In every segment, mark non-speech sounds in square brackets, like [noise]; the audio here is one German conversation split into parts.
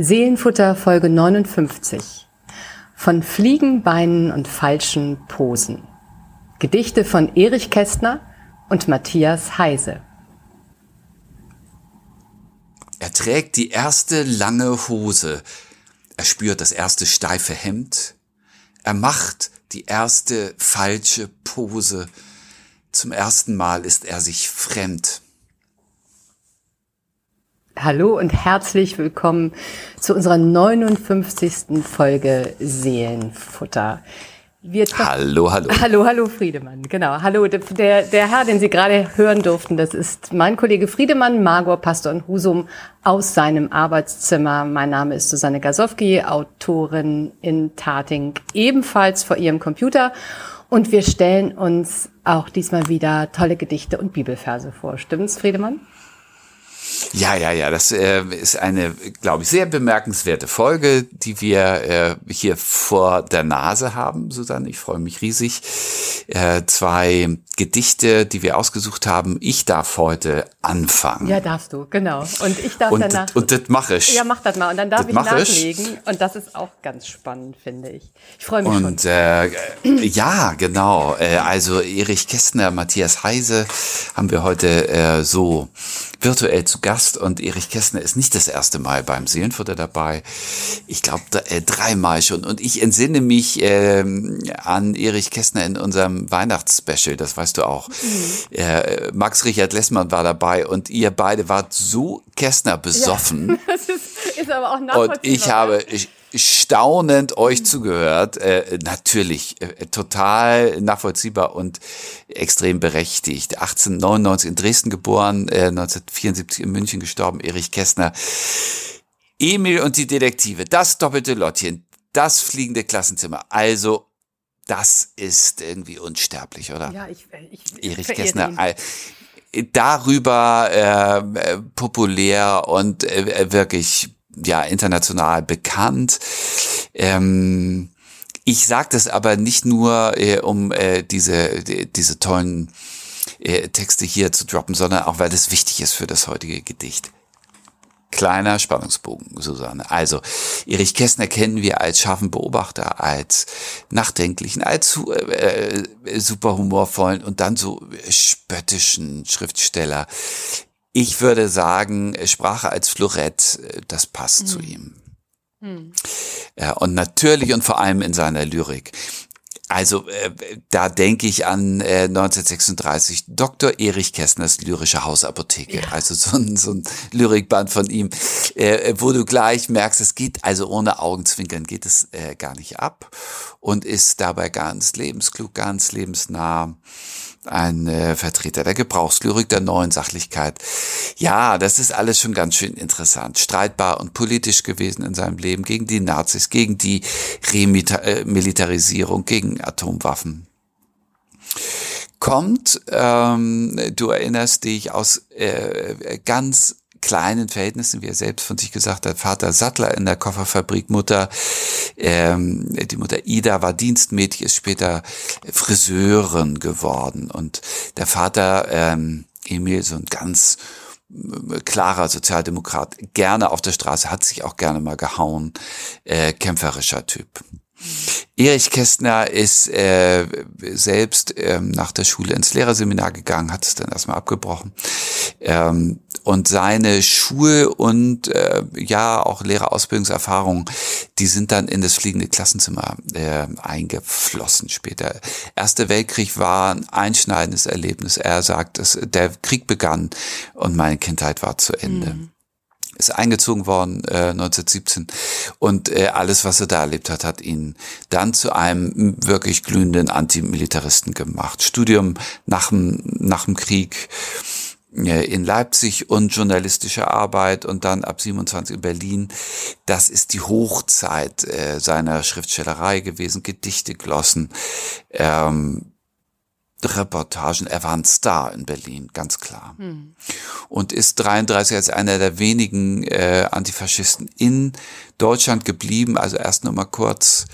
Seelenfutter Folge 59. Von Fliegenbeinen und falschen Posen. Gedichte von Erich Kästner und Matthias Heise. Er trägt die erste lange Hose. Er spürt das erste steife Hemd. Er macht die erste falsche Pose. Zum ersten Mal ist er sich fremd. Hallo und herzlich willkommen zu unserer 59. Folge Seelenfutter. hallo, hallo. Hallo, hallo Friedemann, genau. Hallo, der, der Herr, den Sie gerade hören durften, das ist mein Kollege Friedemann, Margot Pastor und Husum aus seinem Arbeitszimmer. Mein Name ist Susanne Gasowski, Autorin in Tating, ebenfalls vor ihrem Computer. Und wir stellen uns auch diesmal wieder tolle Gedichte und Bibelverse vor. Stimmt's, Friedemann? Ja, ja, ja, das äh, ist eine, glaube ich, sehr bemerkenswerte Folge, die wir äh, hier vor der Nase haben, Susanne. Ich freue mich riesig. Äh, zwei Gedichte, die wir ausgesucht haben. Ich darf heute anfangen. Ja, darfst du, genau. Und ich darf und, danach. Und das mache ich. Ja, mach das mal. Und dann darf das ich nachlegen. Ich. Und das ist auch ganz spannend, finde ich. Ich freue mich und, schon. Äh, ja, genau. Äh, also Erich Kästner, Matthias Heise haben wir heute äh, so virtuell zu Gast und Erich Kästner ist nicht das erste Mal beim Seelenfutter dabei. Ich glaube äh, dreimal schon und ich entsinne mich äh, an Erich Kästner in unserem Weihnachtsspecial, das weißt du auch. Mhm. Äh, Max Richard Lessmann war dabei und ihr beide wart so Kästner besoffen. Ja, [laughs] das ist, ist aber auch nachvollziehbar. Und ich habe, ich, staunend euch zugehört. Äh, natürlich, äh, total nachvollziehbar und extrem berechtigt. 1899 in Dresden geboren, äh, 1974 in München gestorben, Erich Kästner. Emil und die Detektive, das doppelte Lottchen, das fliegende Klassenzimmer. Also, das ist irgendwie unsterblich, oder? Ja, ich, ich Erich Kästner. Ihn. Darüber äh, populär und äh, wirklich ja international bekannt. Ähm, ich sage das aber nicht nur, äh, um äh, diese, die, diese tollen äh, Texte hier zu droppen, sondern auch, weil das wichtig ist für das heutige Gedicht. Kleiner Spannungsbogen, Susanne. Also, Erich Kästner kennen wir als scharfen Beobachter, als nachdenklichen, als äh, äh super humorvollen und dann so spöttischen Schriftsteller. Ich würde sagen, Sprache als Florett, äh, das passt mhm. zu ihm. Mhm. Ja, und natürlich und vor allem in seiner Lyrik. Also äh, da denke ich an äh, 1936 Dr. Erich Kästners lyrische Hausapotheke, ja. also so ein, so ein Lyrikband von ihm, äh, wo du gleich merkst, es geht also ohne Augenzwinkern geht es äh, gar nicht ab und ist dabei ganz lebensklug, ganz lebensnah ein äh, Vertreter der Gebrauchslyrik, der neuen Sachlichkeit. Ja, das ist alles schon ganz schön interessant. Streitbar und politisch gewesen in seinem Leben gegen die Nazis, gegen die Remilitarisierung, gegen Atomwaffen. Kommt, ähm, du erinnerst dich, aus äh, ganz kleinen Verhältnissen, wie er selbst von sich gesagt hat, Vater Sattler in der Kofferfabrik, Mutter, ähm, die Mutter Ida war Dienstmädchen, ist später Friseurin geworden und der Vater ähm, Emil, so ein ganz äh, klarer Sozialdemokrat, gerne auf der Straße, hat sich auch gerne mal gehauen, äh, kämpferischer Typ. Erich Kästner ist äh, selbst ähm, nach der Schule ins Lehrerseminar gegangen, hat es dann erstmal abgebrochen. Ähm, und seine Schul- und äh, ja auch Lehrerausbildungserfahrungen, die sind dann in das fliegende Klassenzimmer äh, eingeflossen später. Erster Weltkrieg war ein einschneidendes Erlebnis. Er sagt, dass der Krieg begann und meine Kindheit war zu Ende. Mhm ist eingezogen worden äh, 1917 und äh, alles, was er da erlebt hat, hat ihn dann zu einem wirklich glühenden Antimilitaristen gemacht. Studium nach dem, nach dem Krieg in Leipzig und journalistische Arbeit und dann ab 27 in Berlin. Das ist die Hochzeit äh, seiner Schriftstellerei gewesen, Gedichte, Glossen. Ähm, Reportagen. Er war ein Star in Berlin, ganz klar. Hm. Und ist 33 als einer der wenigen äh, Antifaschisten in Deutschland geblieben, also erst noch mal kurz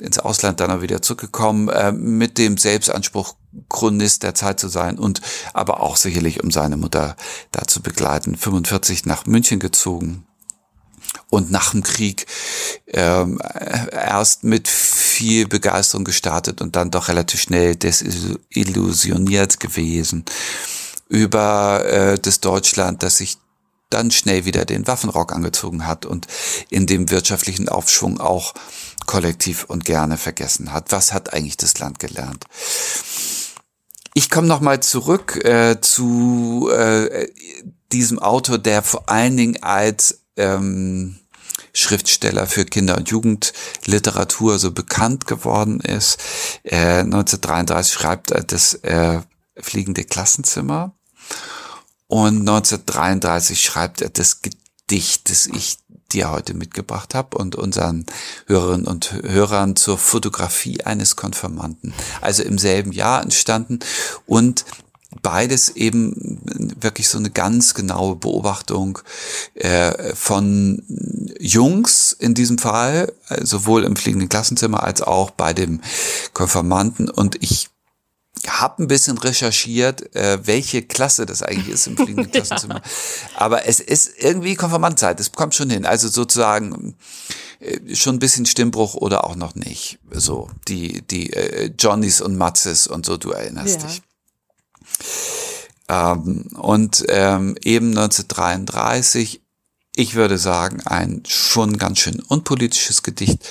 ins Ausland, dann auch wieder zurückgekommen, äh, mit dem Selbstanspruch, Chronist der Zeit zu sein und aber auch sicherlich, um seine Mutter da zu begleiten. 45 nach München gezogen und nach dem Krieg ähm, erst mit viel Begeisterung gestartet und dann doch relativ schnell desillusioniert gewesen über äh, das Deutschland, das sich dann schnell wieder den Waffenrock angezogen hat und in dem wirtschaftlichen Aufschwung auch kollektiv und gerne vergessen hat. Was hat eigentlich das Land gelernt? Ich komme noch mal zurück äh, zu äh, diesem Autor, der vor allen Dingen als ähm, Schriftsteller für Kinder- und Jugendliteratur so bekannt geworden ist. Äh, 1933 schreibt er das äh, Fliegende Klassenzimmer und 1933 schreibt er das Gedicht, das ich dir heute mitgebracht habe und unseren Hörerinnen und Hörern zur Fotografie eines Konfirmanden. Also im selben Jahr entstanden und beides eben wirklich so eine ganz genaue Beobachtung äh, von Jungs in diesem Fall, sowohl im fliegenden Klassenzimmer als auch bei dem Konfirmanden. Und ich habe ein bisschen recherchiert, äh, welche Klasse das eigentlich ist im fliegenden [laughs] Klassenzimmer. ja. Aber es ist irgendwie Konfirmandzeit, es kommt schon hin. Also sozusagen äh, schon ein bisschen Stimmbruch oder auch noch nicht. So, die, die äh, Johnnys und Matzes und so, du erinnerst ja. dich. Ähm, und ähm, eben 1933, ich würde sagen, ein schon ganz schön unpolitisches Gedicht,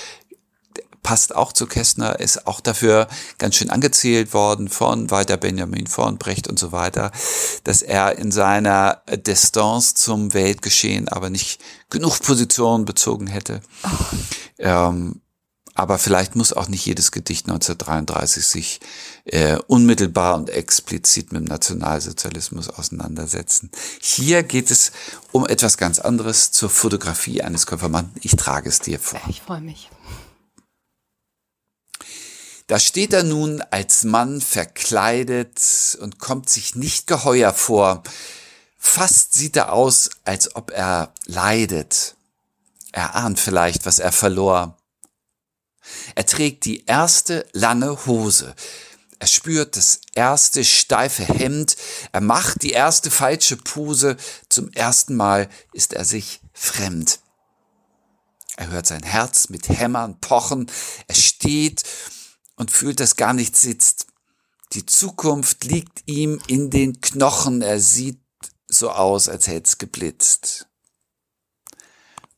passt auch zu Kästner, ist auch dafür ganz schön angezählt worden von Walter Benjamin, von Brecht und so weiter, dass er in seiner Distanz zum Weltgeschehen aber nicht genug Position bezogen hätte. Ähm, aber vielleicht muss auch nicht jedes Gedicht 1933 sich äh, unmittelbar und explizit mit dem Nationalsozialismus auseinandersetzen. Hier geht es um etwas ganz anderes zur Fotografie eines Konfirmanden. Ich trage es dir vor. Ich freue mich. Da steht er nun als Mann verkleidet und kommt sich nicht geheuer vor. Fast sieht er aus, als ob er leidet. Er ahnt vielleicht, was er verlor. Er trägt die erste lange Hose. Er spürt das erste steife Hemd. Er macht die erste falsche Pose. Zum ersten Mal ist er sich fremd. Er hört sein Herz mit Hämmern pochen. Er steht und fühlt, dass gar nichts sitzt. Die Zukunft liegt ihm in den Knochen. Er sieht so aus, als hätte es geblitzt.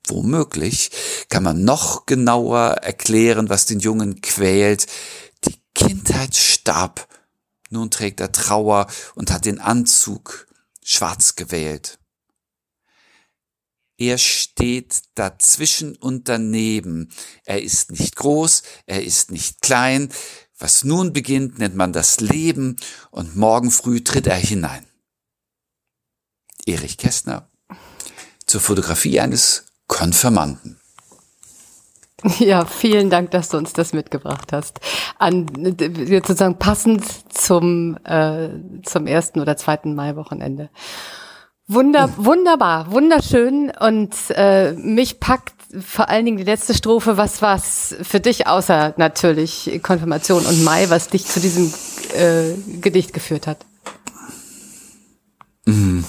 Womöglich kann man noch genauer erklären, was den Jungen quält. Die Kindheit starb. Nun trägt er Trauer und hat den Anzug schwarz gewählt. Er steht dazwischen und daneben. Er ist nicht groß, er ist nicht klein. Was nun beginnt, nennt man das Leben und morgen früh tritt er hinein. Erich Kästner zur Fotografie eines Konfirmanden. Ja, vielen Dank, dass du uns das mitgebracht hast. An, sozusagen passend zum, äh, zum ersten oder zweiten Mai-Wochenende. Wunder, wunderbar, wunderschön und äh, mich packt vor allen Dingen die letzte Strophe. Was war's für dich außer natürlich Konfirmation und Mai, was dich zu diesem äh, Gedicht geführt hat? Mhm.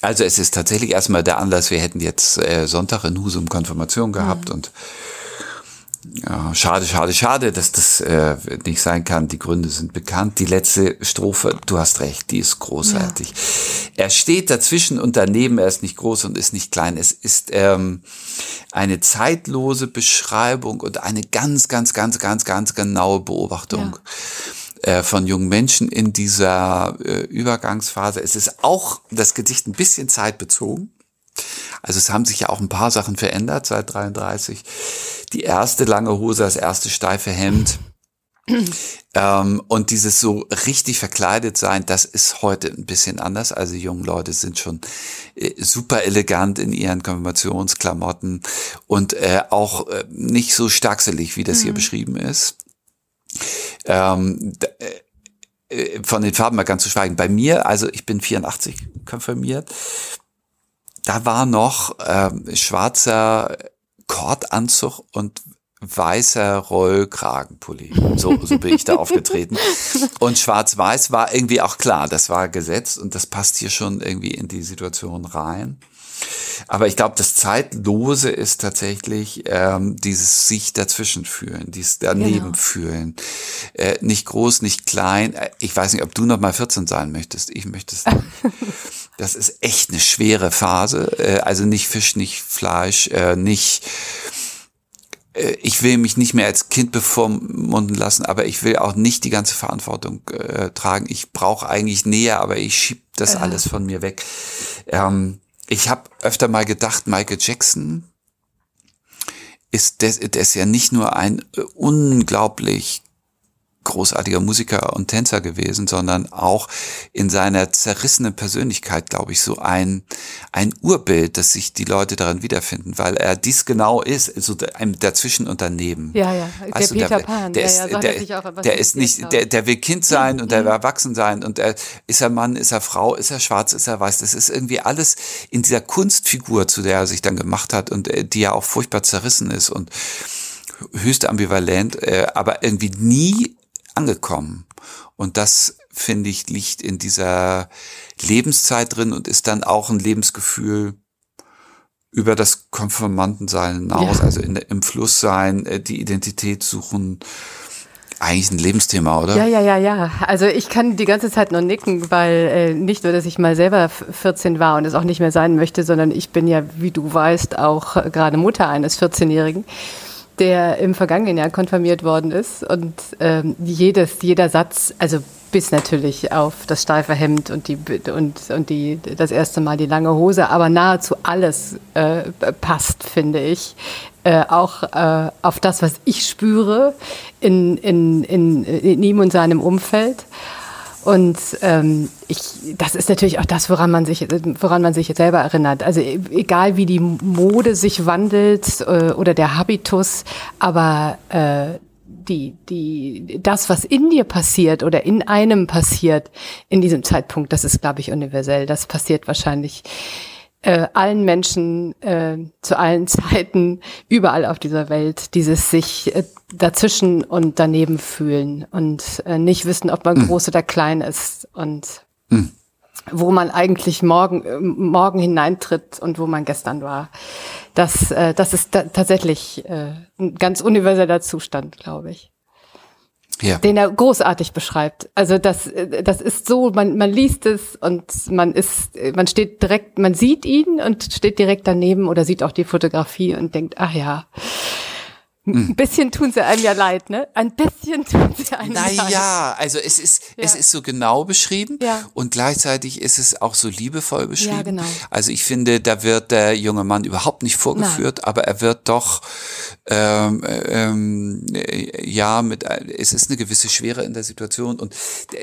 Also es ist tatsächlich erstmal der Anlass, wir hätten jetzt äh, Sonntag in Husum Konfirmation gehabt mhm. und ja, schade, schade, schade, dass das äh, nicht sein kann. Die Gründe sind bekannt. Die letzte Strophe, du hast recht, die ist großartig. Ja. Er steht dazwischen und daneben, er ist nicht groß und ist nicht klein. Es ist ähm, eine zeitlose Beschreibung und eine ganz, ganz, ganz, ganz, ganz genaue Beobachtung. Ja äh, von jungen Menschen in dieser äh, Übergangsphase. Es ist auch das Gedicht ein bisschen zeitbezogen. Also es haben sich ja auch ein paar Sachen verändert seit 33. Die erste lange Hose, das erste steife Hemd. ähm, und dieses so richtig verkleidet sein, das ist heute ein bisschen anders. Also junge Leute sind schon äh, super elegant in ihren Konfirmationsklamotten und äh, auch äh, nicht so starkselig, wie das mhm. hier beschrieben ist. Ähm, äh, äh, von den Farben mal ganz zu schweigen. Bei mir, also ich bin 84 konfirmiert, da war noch ähm, schwarzer Kordanzug und weißer Rollkragenpulli. So, so bin ich da [laughs] aufgetreten. Und schwarz-weiß war irgendwie auch klar, das war Gesetz und das passt hier schon irgendwie in die Situation rein. Aber ich glaube, das Zeitlose ist tatsächlich ähm, dieses sich dazwischen fühlen, dieses daneben genau. fühlen. Äh, nicht groß, nicht klein. Äh, ich weiß nicht, ob du noch mal 14 sein möchtest. Ich möchte es nicht. [laughs] Das ist echt eine schwere Phase. Äh, also nicht Fisch, nicht Fleisch, äh, nicht äh, ich will mich nicht mehr als Kind bevormunden lassen, aber ich will auch nicht die ganze Verantwortung äh, tragen. Ich brauche eigentlich Nähe, aber ich schieb das ja. alles von mir weg. Ähm, ich habe öfter mal gedacht, Michael Jackson ist, der, der ist ja nicht nur ein äh, unglaublich großartiger Musiker und Tänzer gewesen, sondern auch in seiner zerrissenen Persönlichkeit, glaube ich, so ein, ein Urbild, dass sich die Leute daran wiederfinden, weil er dies genau ist, so ein Dazwischen und daneben. Ja, ja, weißt der du, Peter der, Pan. Der, ist, ja, der, auch, der ist nicht, der, der will Kind sein mhm. und der will erwachsen sein und er, ist er Mann, ist er Frau, ist er schwarz, ist er weiß. Das ist irgendwie alles in dieser Kunstfigur, zu der er sich dann gemacht hat und äh, die ja auch furchtbar zerrissen ist und höchst ambivalent, äh, aber irgendwie nie angekommen. Und das, finde ich, liegt in dieser Lebenszeit drin und ist dann auch ein Lebensgefühl über das Konformantensein hinaus, ja. also in, im Fluss sein, äh, die Identität suchen. Eigentlich ein Lebensthema, oder? Ja, ja, ja, ja. Also ich kann die ganze Zeit nur nicken, weil äh, nicht nur, dass ich mal selber 14 war und es auch nicht mehr sein möchte, sondern ich bin ja, wie du weißt, auch gerade Mutter eines 14-Jährigen der im vergangenen Jahr konfirmiert worden ist. Und ähm, jedes, jeder Satz, also bis natürlich auf das steife Hemd und die und, und die das erste Mal die lange Hose, aber nahezu alles äh, passt, finde ich. Äh, auch äh, auf das, was ich spüre in, in, in, in ihm und seinem Umfeld. Und ähm, ich, das ist natürlich auch das, woran man sich, woran man sich selber erinnert. Also e, egal wie die Mode sich wandelt äh, oder der Habitus, aber äh, die, die, das, was in dir passiert oder in einem passiert in diesem Zeitpunkt, das ist, glaube ich, universell. Das passiert wahrscheinlich äh, allen Menschen äh, zu allen [laughs] Zeiten überall auf dieser Welt dieses sich äh, dazwischen und daneben fühlen und äh, nicht wissen, ob man mhm. groß oder klein ist und mhm. wo man eigentlich morgen äh, morgen hineintritt und wo man gestern war. Das äh, das ist tatsächlich äh, ein ganz universeller Zustand, glaube ich ja. den er großartig beschreibt. Also das, das ist so, man, man liest es und man ist, man steht direkt, man sieht ihn und steht direkt daneben oder sieht auch die Fotografie und denkt, ach ja, ein bisschen tun sie einem ja leid, ne? Ein bisschen tun sie einem Na leid. Naja, also es ist, ja. es ist so genau beschrieben ja. und gleichzeitig ist es auch so liebevoll beschrieben. Ja, genau. Also ich finde, da wird der junge Mann überhaupt nicht vorgeführt, Nein. aber er wird doch, ähm, ähm, ja, mit, es ist eine gewisse Schwere in der Situation und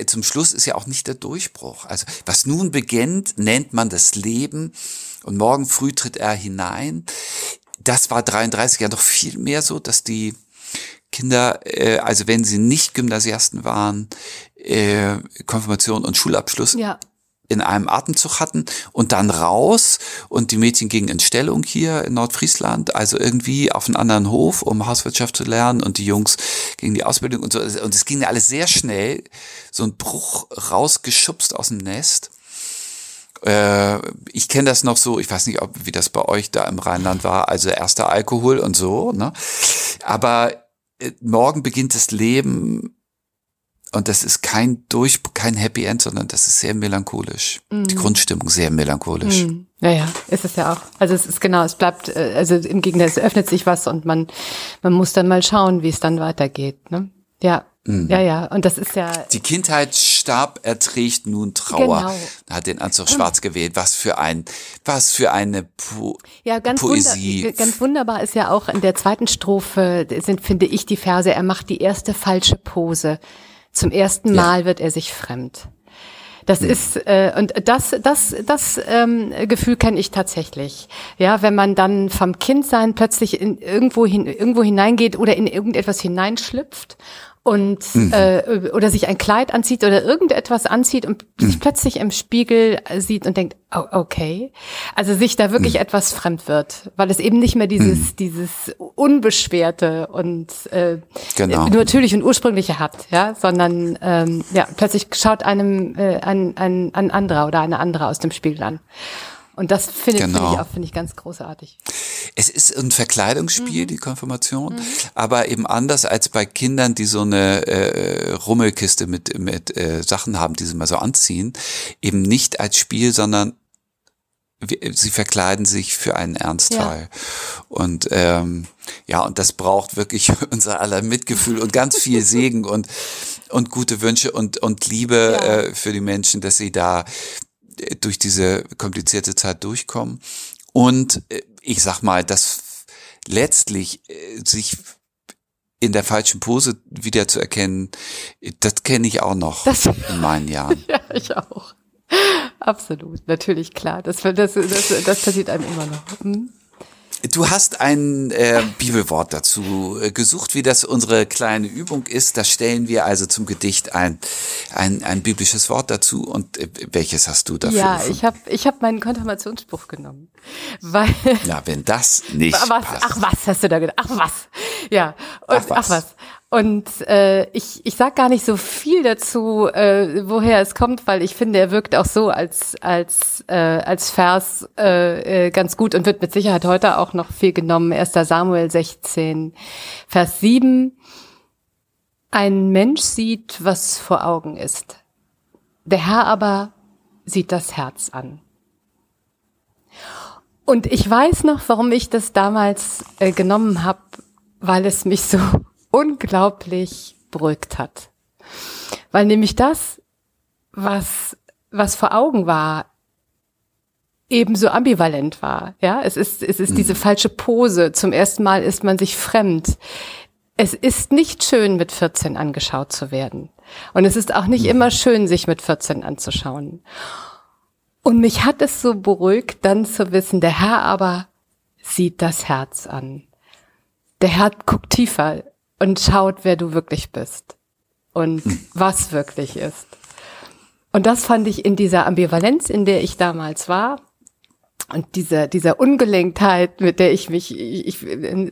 zum Schluss ist ja auch nicht der Durchbruch. Also was nun beginnt, nennt man das Leben und morgen früh tritt er hinein das war 33 ja doch viel mehr so, dass die Kinder, äh, also wenn sie nicht Gymnasiasten waren, äh, Konfirmation und Schulabschluss ja. in einem Atemzug hatten und dann raus und die Mädchen gingen in Stellung hier in Nordfriesland, also irgendwie auf einen anderen Hof, um Hauswirtschaft zu lernen und die Jungs gingen die Ausbildung und so. Und es ging alles sehr schnell, so ein Bruch rausgeschubst aus dem Nest. Äh, ich kenne das noch so, ich weiß nicht, ob, wie das bei euch da im Rheinland war, also erster Alkohol und so, ne? Aber äh, morgen beginnt das Leben und das ist kein durch, kein Happy End, sondern das ist sehr melancholisch. Mm. Die Grundstimmung sehr melancholisch. Mm. Ja, ja, ist es ja auch. Also es ist genau, es bleibt, äh, also im Gegenteil, es öffnet sich was und man, man muss dann mal schauen, wie es dann weitergeht. Ne? Ja, Mhm. Ja, ja, und das ist ja. Die Kindheit starb, erträgt nun Trauer. Genau. Hat den Anzug schwarz gewählt. Was für ein, was für eine po ja, ganz Poesie. Wunder, ganz wunderbar ist ja auch in der zweiten Strophe sind, finde ich, die Verse. Er macht die erste falsche Pose. Zum ersten Mal ja. wird er sich fremd. Das mhm. ist äh, und das das das ähm, Gefühl kenne ich tatsächlich. Ja, wenn man dann vom Kindsein plötzlich in irgendwo hin irgendwo hineingeht oder in irgendetwas hineinschlüpft und mhm. äh, oder sich ein Kleid anzieht oder irgendetwas anzieht und mhm. sich plötzlich im Spiegel sieht und denkt, oh, okay, also sich da wirklich mhm. etwas fremd wird, weil es eben nicht mehr dieses mhm. dieses unbeschwerte und äh, genau. natürlich und ursprüngliche hat, ja, sondern ähm, ja plötzlich schaut einem äh, ein, ein, ein anderer oder eine andere aus dem Spiegel an Und das finde genau. find ich auch finde ich ganz großartig. Es ist ein Verkleidungsspiel, mhm. die Konfirmation, mhm. aber eben anders als bei Kindern, die so eine äh, Rummelkiste mit mit äh, Sachen haben, die sie mal so anziehen, eben nicht als Spiel, sondern sie verkleiden sich für einen Ernstfall. Ja. Und ähm, ja, und das braucht wirklich [laughs] unser aller Mitgefühl und ganz viel Segen und und gute Wünsche und und Liebe ja. äh, für die Menschen, dass sie da durch diese komplizierte Zeit durchkommen. Und äh, ich sag mal, dass letztlich äh, sich in der falschen Pose wieder zu erkennen, das kenne ich auch noch das, [laughs] in meinen Jahren. ja, ich auch. Absolut, natürlich, klar. Das, das, das, das passiert einem immer noch. Hm? Du hast ein äh, Bibelwort dazu äh, gesucht, wie das unsere kleine Übung ist. Da stellen wir also zum Gedicht ein, ein, ein biblisches Wort dazu. Und äh, welches hast du dafür? Ja, ich habe ich hab meinen Konfirmationsspruch genommen. Weil, ja, wenn das nicht was, passt. Ach was, hast du da gedacht? Ach was. Ja, und, ach was. Ach was. Und äh, ich, ich sag gar nicht so viel dazu, äh, woher es kommt, weil ich finde, er wirkt auch so als, als, äh, als Vers äh, äh, ganz gut und wird mit Sicherheit heute auch noch viel genommen. 1. Samuel 16, Vers 7. Ein Mensch sieht, was vor Augen ist. Der Herr aber sieht das Herz an. Und ich weiß noch, warum ich das damals äh, genommen habe, weil es mich so unglaublich beruhigt hat. Weil nämlich das, was, was vor Augen war, ebenso ambivalent war. Ja, es ist, es ist mhm. diese falsche Pose. Zum ersten Mal ist man sich fremd. Es ist nicht schön, mit 14 angeschaut zu werden. Und es ist auch nicht mhm. immer schön, sich mit 14 anzuschauen. Und mich hat es so beruhigt, dann zu wissen, der Herr aber sieht das Herz an. Der Herr guckt tiefer und schaut, wer du wirklich bist und hm. was wirklich ist. Und das fand ich in dieser Ambivalenz, in der ich damals war, und dieser, dieser Ungelenktheit, mit der ich mich, ich, in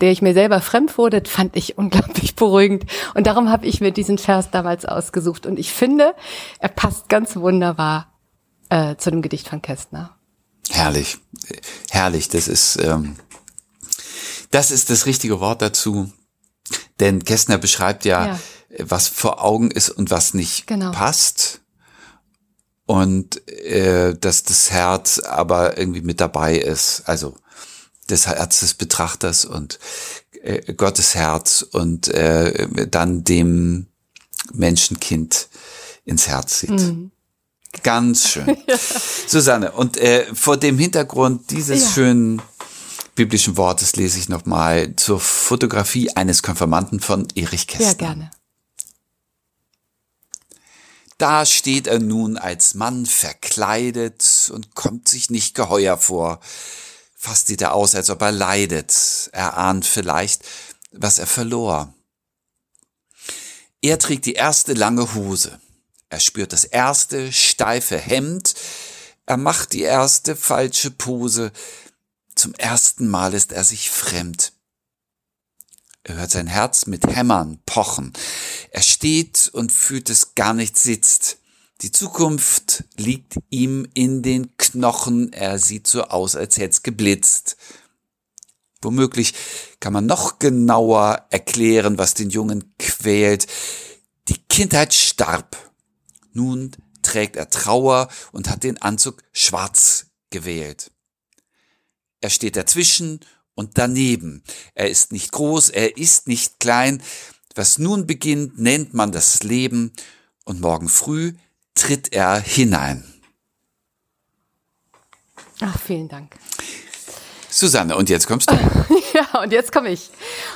der ich mir selber fremd wurde, fand ich unglaublich beruhigend. Und darum habe ich mir diesen Vers damals ausgesucht. Und ich finde, er passt ganz wunderbar äh, zu dem Gedicht von Kästner. Herrlich, herrlich. Das ist, ähm, das ist das richtige Wort dazu. Denn Kästner beschreibt ja, ja, was vor Augen ist und was nicht genau. passt. Und äh, dass das Herz aber irgendwie mit dabei ist. Also das Herz des Betrachters und äh, Gottes Herz und äh, dann dem Menschenkind ins Herz sieht. Mhm. Ganz schön. [laughs] ja. Susanne, und äh, vor dem Hintergrund dieses ja. schönen biblischen Wortes lese ich nochmal zur Fotografie eines Konfirmanden von Erich Kästner. Ja, gerne. Da steht er nun als Mann verkleidet und kommt sich nicht geheuer vor. Fast sieht er aus, als ob er leidet. Er ahnt vielleicht, was er verlor. Er trägt die erste lange Hose. Er spürt das erste steife Hemd. Er macht die erste falsche Pose. Zum ersten Mal ist er sich fremd. Er hört sein Herz mit Hämmern pochen. Er steht und fühlt es gar nicht sitzt. Die Zukunft liegt ihm in den Knochen. Er sieht so aus, als hätte es geblitzt. Womöglich kann man noch genauer erklären, was den Jungen quält. Die Kindheit starb. Nun trägt er Trauer und hat den Anzug schwarz gewählt. Er steht dazwischen und daneben. Er ist nicht groß, er ist nicht klein. Was nun beginnt, nennt man das Leben und morgen früh tritt er hinein. Ach, vielen Dank. Susanne, und jetzt kommst du. [laughs] ja, und jetzt komme ich.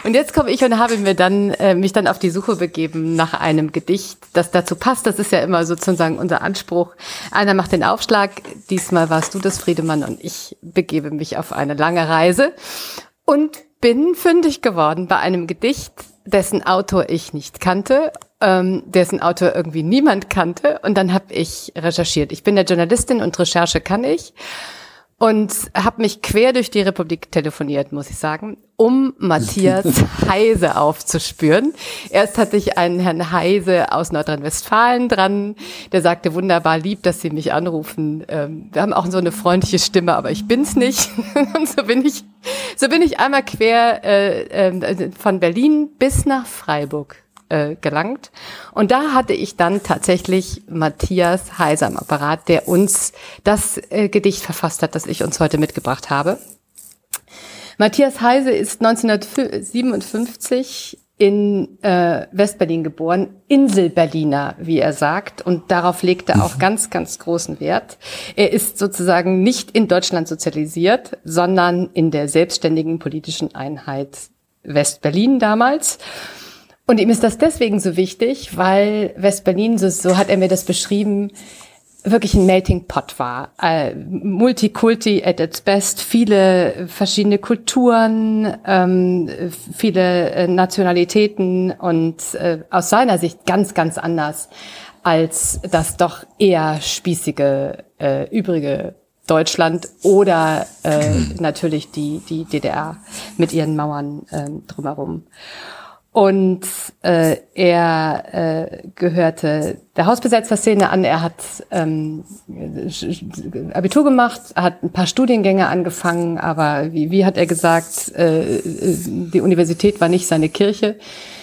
Und jetzt komme ich und habe mir dann äh, mich dann auf die Suche begeben nach einem Gedicht, das dazu passt. Das ist ja immer sozusagen unser Anspruch. Einer macht den Aufschlag. Diesmal warst du das Friedemann und ich begebe mich auf eine lange Reise und bin fündig geworden bei einem Gedicht, dessen Autor ich nicht kannte, ähm, dessen Autor irgendwie niemand kannte. Und dann habe ich recherchiert. Ich bin der Journalistin und Recherche kann ich und habe mich quer durch die Republik telefoniert, muss ich sagen, um Matthias [laughs] Heise aufzuspüren. Erst hatte ich einen Herrn Heise aus Nordrhein-Westfalen dran, der sagte wunderbar lieb, dass Sie mich anrufen. Ähm, wir haben auch so eine freundliche Stimme, aber ich bin's nicht. [laughs] Und so bin ich, so bin ich einmal quer äh, äh, von Berlin bis nach Freiburg äh, gelangt. Und da hatte ich dann tatsächlich Matthias Heiser am Apparat, der uns das äh, Gedicht verfasst hat, das ich uns heute mitgebracht habe. Matthias Heise ist 1957 in äh, Westberlin geboren, Inselberliner, wie er sagt, und darauf legt er auch mhm. ganz, ganz großen Wert. Er ist sozusagen nicht in Deutschland sozialisiert, sondern in der selbstständigen politischen Einheit Westberlin damals. Und ihm ist das deswegen so wichtig, weil Westberlin, so, so hat er mir das beschrieben, wirklich ein Melting Pot war. Äh, Multikulti at its best, viele verschiedene Kulturen, ähm, viele äh, Nationalitäten und äh, aus seiner Sicht ganz, ganz anders als das doch eher spießige äh, übrige Deutschland oder äh, natürlich die, die DDR mit ihren Mauern äh, drumherum. Und äh, er äh, gehörte der Hausbesetzerszene an. Er hat ähm, Abitur gemacht, hat ein paar Studiengänge angefangen, aber wie, wie hat er gesagt, äh, die Universität war nicht seine Kirche.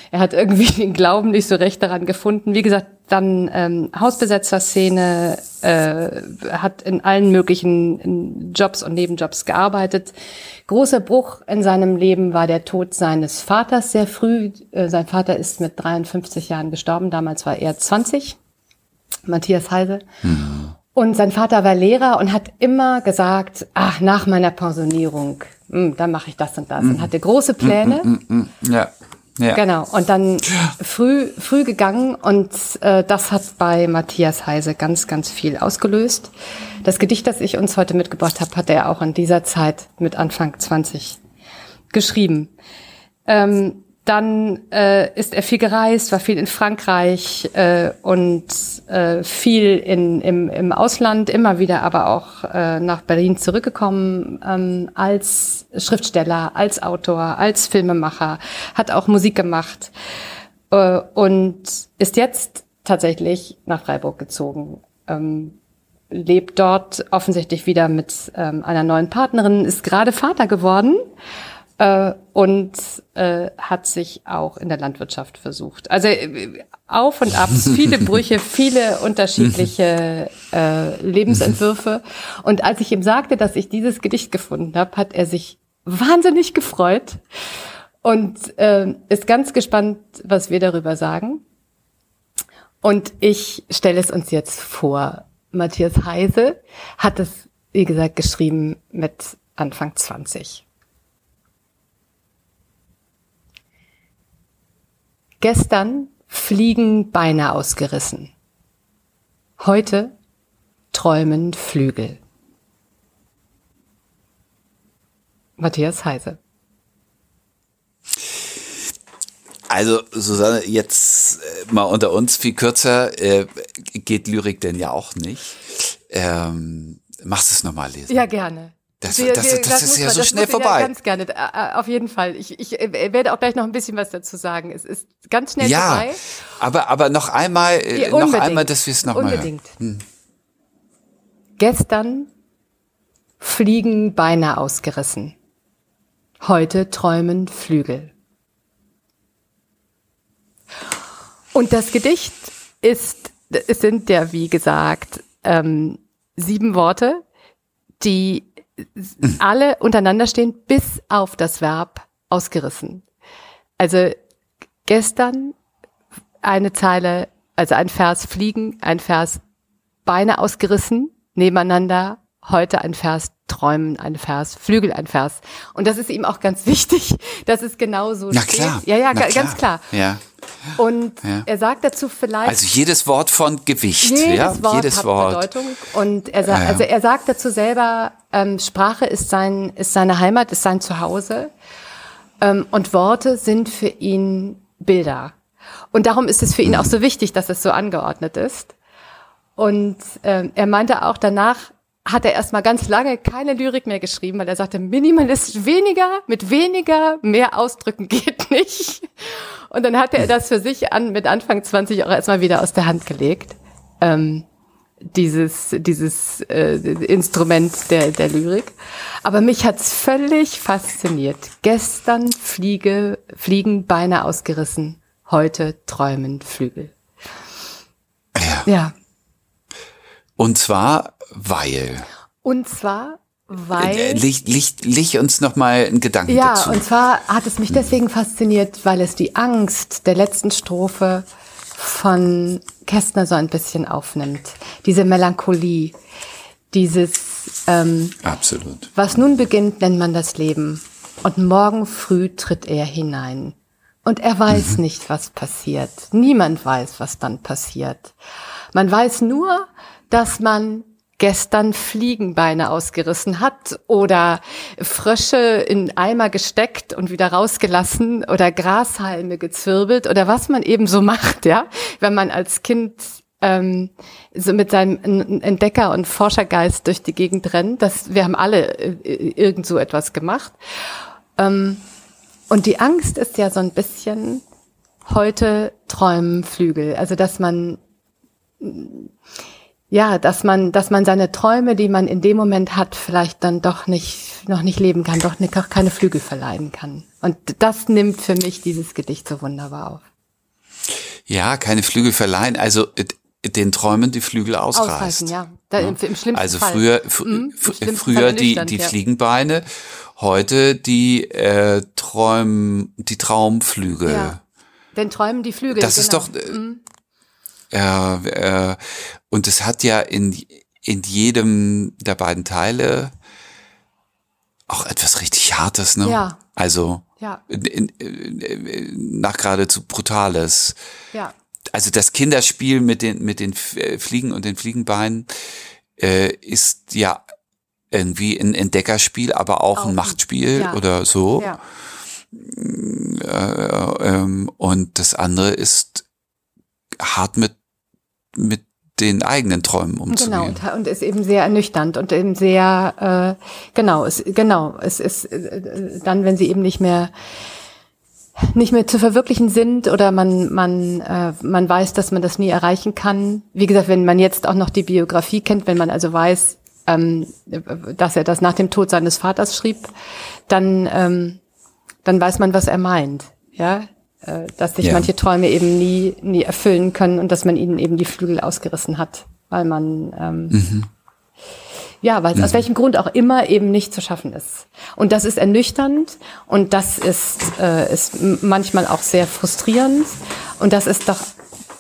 Er hat irgendwie [laughs] den Glauben nicht so recht daran gefunden. Wie gesagt, dann ähm, Hausbesetzerszene, äh, hat in allen möglichen Jobs und Nebenjobs gearbeitet. Großer Bruch in seinem Leben war der Tod seines Vaters sehr früh. Äh, sein Vater ist mit 53 Jahren gestorben. Damals war er 20. Matthias Heise. Mhm. Und sein Vater war Lehrer und hat immer gesagt, ach, nach meiner Pensionierung, mh, hm, dann mache ich das und das. Mhm. Und hatte große Pläne. Mhm, mhm, ja. Ja. Genau. Und dann früh, früh gegangen und äh, das hat bei Matthias Heise ganz, ganz viel ausgelöst. Das Gedicht, das ich uns heute mitgebracht habe, hat er auch in dieser Zeit mit Anfang 20 geschrieben. Ähm, dann äh, ist er viel gereist, war viel in Frankreich äh, und äh, viel in, im, im Ausland, immer wieder aber auch äh, nach Berlin zurückgekommen ähm, als Schriftsteller, als Autor, als Filmemacher, hat auch Musik gemacht äh, und ist jetzt tatsächlich nach Freiburg gezogen. Ähm, lebt dort offensichtlich wieder mit ähm, einer neuen Partnerin, ist gerade Vater geworden äh, und äh, hat sich auch in der Landwirtschaft versucht. Also äh, auf und ab, [laughs] viele Brüche, viele unterschiedliche äh, Lebensentwürfe. Und als ich ihm sagte, dass ich dieses Gedicht gefunden habe, hat er sich wahnsinnig gefreut und äh, ist ganz gespannt, was wir darüber sagen. Und ich stelle es uns jetzt vor. Matthias Heise hat es, wie gesagt, geschrieben mit Anfang 20. Gestern fliegen Beine ausgerissen. Heute träumen Flügel. Matthias Heise. Also Susanne, jetzt äh, mal unter uns viel kürzer äh, geht Lyrik denn ja auch nicht. Ähm, machst du es nochmal lesen? Ja, gerne. Das, wir, das, das, das ist ja man, so schnell vorbei. Ja, ganz gerne, äh, äh, auf jeden Fall. Ich, ich äh, werde auch gleich noch ein bisschen was dazu sagen. Es ist ganz schnell ja, vorbei. Aber, aber noch einmal, ja, noch einmal, dass wir es noch unbedingt. mal hören. Hm. Gestern fliegen Beine ausgerissen. Heute träumen Flügel. Und das Gedicht ist, es sind ja, wie gesagt, ähm, sieben Worte, die alle untereinander stehen, bis auf das Verb ausgerissen. Also gestern eine Zeile, also ein Vers fliegen, ein Vers Beine ausgerissen, nebeneinander, heute ein Vers träumen, ein Vers Flügel, ein Vers. Und das ist ihm auch ganz wichtig, dass es genauso Na klar. Ja, ja, Na ganz klar. Ja. Und ja. er sagt dazu vielleicht. Also jedes Wort von Gewicht, jedes ja, Wort jedes hat Wort. Bedeutung. Und er sagt, ja, also er sagt dazu selber, ähm, Sprache ist sein, ist seine Heimat, ist sein Zuhause. Ähm, und Worte sind für ihn Bilder. Und darum ist es für ihn auch so wichtig, dass es so angeordnet ist. Und ähm, er meinte auch danach, hat er erstmal ganz lange keine Lyrik mehr geschrieben, weil er sagte, Minimalist weniger, mit weniger, mehr ausdrücken [laughs] geht nicht. Und dann hatte er das für sich an, mit Anfang 20 auch erstmal wieder aus der Hand gelegt. Ähm, dieses, dieses äh, Instrument der, der Lyrik. Aber mich hat's völlig fasziniert. Gestern fliege, fliegen Beine ausgerissen, heute träumen Flügel. Ja. Ja. Und zwar, weil. Und zwar, weil. Licht, Licht, Licht uns noch mal einen Gedanken Ja, dazu. und zwar hat es mich deswegen fasziniert, weil es die Angst der letzten Strophe von Kästner so ein bisschen aufnimmt. Diese Melancholie, dieses, ähm, Absolut. was nun beginnt, nennt man das Leben. Und morgen früh tritt er hinein. Und er weiß nicht, was passiert. Niemand weiß, was dann passiert. Man weiß nur, dass man gestern Fliegenbeine ausgerissen hat oder Frösche in Eimer gesteckt und wieder rausgelassen oder Grashalme gezwirbelt oder was man eben so macht, ja, wenn man als Kind ähm, so mit seinem Entdecker- und Forschergeist durch die Gegend rennt. Das, wir haben alle äh, irgend so etwas gemacht. Ähm, und die Angst ist ja so ein bisschen heute träumen Flügel. Also dass man ja, dass man, dass man seine Träume, die man in dem Moment hat, vielleicht dann doch nicht, noch nicht leben kann, doch nicht, auch keine Flügel verleihen kann. Und das nimmt für mich dieses Gedicht so wunderbar auf. Ja, keine Flügel verleihen, also äh, den Träumen die Flügel ausreißen. Ausreißen, ja. Da, im, im schlimmsten Also früher, fr Mhm, im fr schlimmsten früher die, die ja. Fliegenbeine, heute die äh, Träum, die Traumflügel. Ja. Denn träumen die Flügel. Das ist genau. doch, äh, äh, und es hat ja in, in jedem der beiden Teile auch etwas richtig Hartes, ne? Ja. Also, Ja. in, in, nach geradezu Brutales. Ja. Also das Kinderspiel mit den, mit den äh, Fliegen und den Fliegenbeinen äh, ist ja irgendwie ein Entdeckerspiel, aber auch, Auch ein ein- Machtspiel ja. oder so. Ja. Äh, ähm, und das andere ist hart mit, mit den eigenen Träumen Genau, umzugehen. und, und ist eben sehr ernüchternd und eben sehr, äh, genau, es, genau, es ist äh, dann, wenn sie eben nicht mehr nicht mehr zu verwirklichen sind oder man man äh, man weiß, dass man das nie erreichen kann. Wie gesagt, wenn man jetzt auch noch die Biografie kennt, wenn man also weiß, ähm, dass er das nach dem Tod seines Vaters schrieb, dann ähm, dann weiß man, was er meint, ja, äh, dass sich Ja. manche Träume eben nie nie erfüllen können und dass man ihnen eben die Flügel ausgerissen hat, weil man ähm, ja, weil es aus welchem Grund auch immer eben nicht zu schaffen ist. Und das ist ernüchternd und das ist, äh, ist manchmal auch sehr frustrierend. Und das ist doch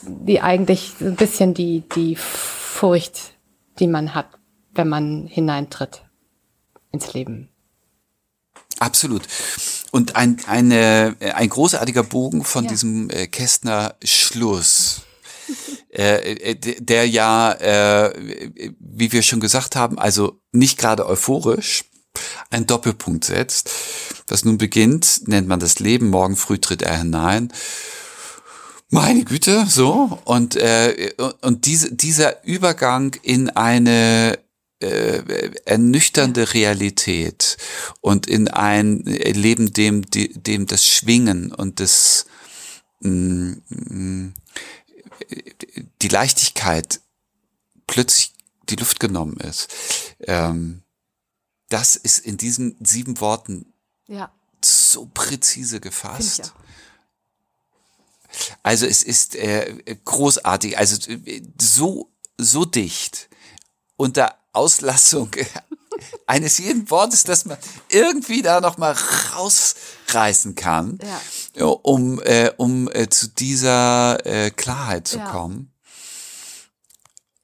die eigentlich ein bisschen die, die Furcht, die man hat, wenn man hineintritt ins Leben. Absolut. Und ein, eine, ein großartiger Bogen von Ja. diesem äh, Kästner Schluss. [laughs] äh, äh, der ja, äh, wie wir schon gesagt haben, also nicht gerade euphorisch, einen Doppelpunkt setzt. Das nun beginnt, nennt man das Leben, morgen früh tritt er hinein. Meine Güte, so. Und, äh, und diese, dieser Übergang in eine äh, ernüchternde Realität und in ein Leben, dem, dem das Schwingen und das, mm, mm, die Leichtigkeit plötzlich die Luft genommen ist. Ähm, das ist in diesen sieben Worten Ja, so präzise gefasst. Also es ist äh, großartig, also äh, so so dicht unter Auslassung [laughs] eines jeden Wortes, dass man irgendwie da noch mal rausreißen kann, Ja. um äh, um äh, zu dieser äh, Klarheit zu Ja. kommen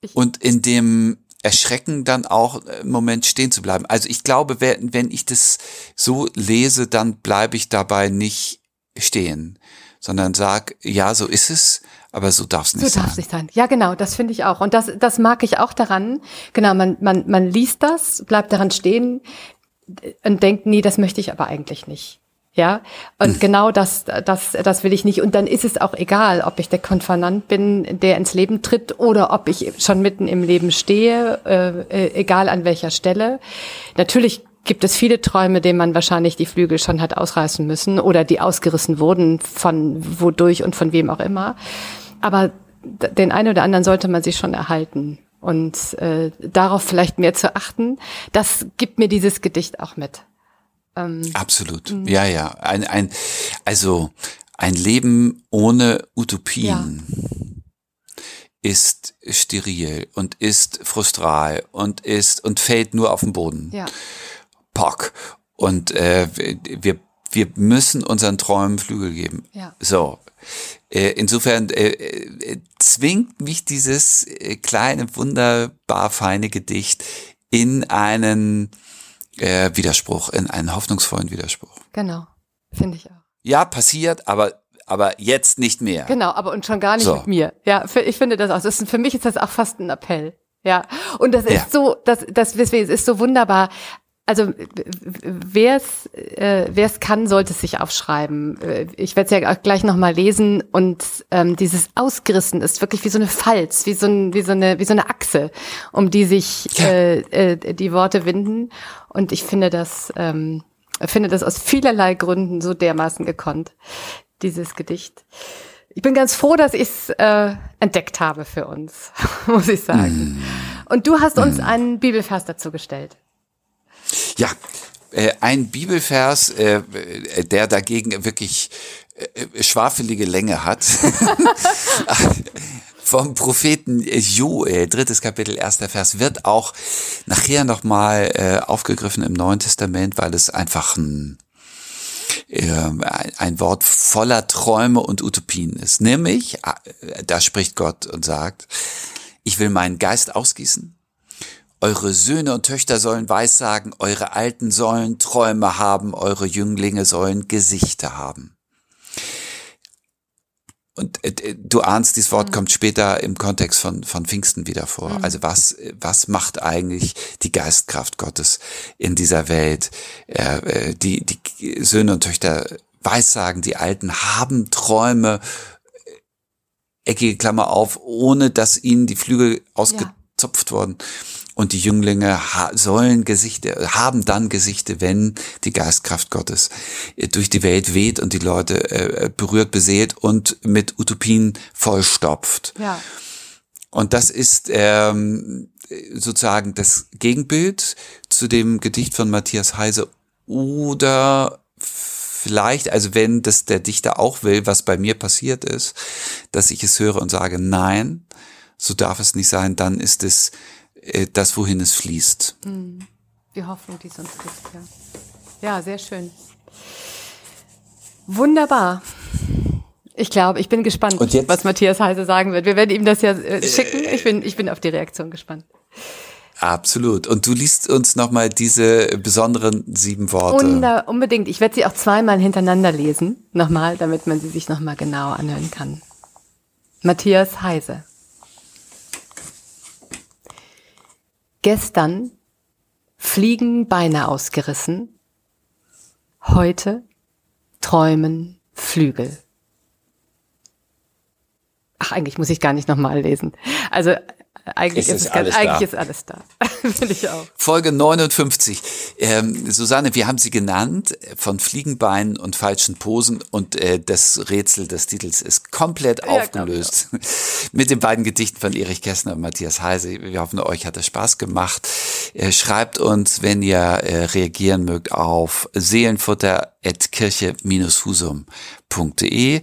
Ich- und in dem Erschrecken dann auch im Moment stehen zu bleiben. Also ich glaube, wenn, wenn ich das so lese, dann bleibe ich dabei nicht stehen, sondern sag, ja, so ist es, aber so darf es nicht So sein. darf es nicht sein. Ja, genau, das finde ich auch. Und das, das mag ich auch daran. Genau, man, man, man liest das, bleibt daran stehen und denkt, nee, das möchte ich aber eigentlich nicht. Ja, und hm. genau das, das, das will ich nicht. Und dann ist es auch egal, ob ich der Konfernant bin, der ins Leben tritt, oder ob ich schon mitten im Leben stehe, äh, äh, egal an welcher Stelle. Natürlich gibt es viele Träume, denen man wahrscheinlich die Flügel schon hat ausreißen müssen oder die ausgerissen wurden von wodurch und von wem auch immer. Aber den einen oder anderen sollte man sich schon erhalten und äh, darauf vielleicht mehr zu achten. Das gibt mir dieses Gedicht auch mit. Ähm, Absolut. Mhm. Ja, ja. Ein, ein, also ein Leben ohne Utopien ja. ist steril und ist frustral und ist und fällt nur auf den Boden. Ja. Pock. Und äh, wir, wir müssen unseren Träumen Flügel geben. Ja. So. Äh, insofern äh, äh, zwingt mich dieses kleine, wunderbar feine Gedicht in einen Widerspruch, in einen hoffnungsvollen Widerspruch. Genau, finde ich auch. Ja, passiert, aber aber jetzt nicht mehr. Genau, aber und schon gar nicht so. mit mir. Ja, ich finde das auch. Das ist, für mich ist das auch fast ein Appell. Ja, und das ist ja. so, das, das deswegen es ist so wunderbar also wer es äh, wer es kann, sollte es sich aufschreiben. Äh, ich werde es ja auch gleich nochmal lesen und ähm, dieses Ausgerissen ist wirklich wie so eine Falz, wie so, ein, wie so eine wie so eine Achse, um die sich äh, äh, die Worte winden. Und ich finde das ähm, finde das aus vielerlei Gründen so dermaßen gekonnt dieses Gedicht. Ich bin ganz froh, dass ich es äh, entdeckt habe für uns, [laughs] muss ich sagen. Mm. Und du hast uns mm. einen Bibelvers dazu gestellt. Ja, äh, ein Bibelvers, äh, der dagegen wirklich äh, schwafelige Länge hat. [laughs] vom Propheten Joel, drittes Kapitel, erster Vers, wird auch nachher nochmal äh, aufgegriffen im Neuen Testament, weil es einfach ein, äh, ein Wort voller Träume und Utopien ist. Nämlich, äh, da spricht Gott und sagt, ich will meinen Geist ausgießen eure Söhne und Töchter sollen Weissagen, eure Alten sollen Träume haben, eure Jünglinge sollen Gesichter haben. Und äh, du ahnst, dieses Wort mhm. kommt später im Kontext von, von Pfingsten wieder vor. Mhm. Also was, was macht eigentlich die Geistkraft Gottes in dieser Welt? Äh, die, die Söhne und Töchter Weissagen, die Alten haben Träume, eckige Klammer auf, ohne dass ihnen die Flügel ausgezupft ja. wurden. Und die Jünglinge ha sollen Gesichter, haben dann Gesichter, wenn die Geistkraft Gottes äh, durch die Welt weht und die Leute äh, berührt, beseelt und mit Utopien vollstopft. Ja. Und das ist ähm, sozusagen das Gegenbild zu dem Gedicht von Matthias Heise oder vielleicht, also wenn das der Dichter auch will, was bei mir passiert ist, dass ich es höre und sage, nein, so darf es nicht sein, dann ist es äh, das, wohin es fließt. Hm. Die Hoffnung, die es uns gibt, ja. Ja, sehr schön. Wunderbar. Ich glaube, ich bin gespannt, was Matthias Heise sagen wird. Wir werden ihm das ja äh, schicken. Ich bin, ich bin auf die Reaktion gespannt. Absolut. Und du liest uns nochmal diese besonderen sieben Worte. Unter, unbedingt. Ich werde sie auch zweimal hintereinander lesen, nochmal, damit man sie sich nochmal genau anhören kann. Matthias Heise. Gestern fliegen Beine ausgerissen, heute träumen Flügel. Ach, eigentlich muss ich gar nicht nochmal lesen. Also eigentlich, ist, ist, alles eigentlich da. ist alles da. [laughs] Finde ich auch. Folge 59. Ähm, Susanne, wir haben sie genannt, von Fliegenbeinen und falschen Posen und äh, das Rätsel des Titels ist komplett ja, aufgelöst. [laughs] Mit den beiden Gedichten von Erich Kästner und Matthias Heise. Wir hoffen, euch hat es Spaß gemacht. Äh, schreibt uns, wenn ihr äh, reagieren mögt, auf seelenfutter.kirche-husum.de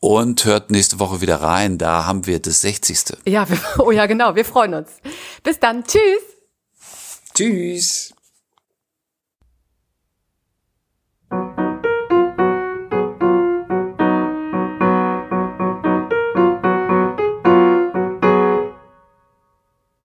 und hört nächste Woche wieder rein, da haben wir das 60. Ja, wir, oh ja, genau, wir freuen uns. Bis dann, tschüss. Tschüss.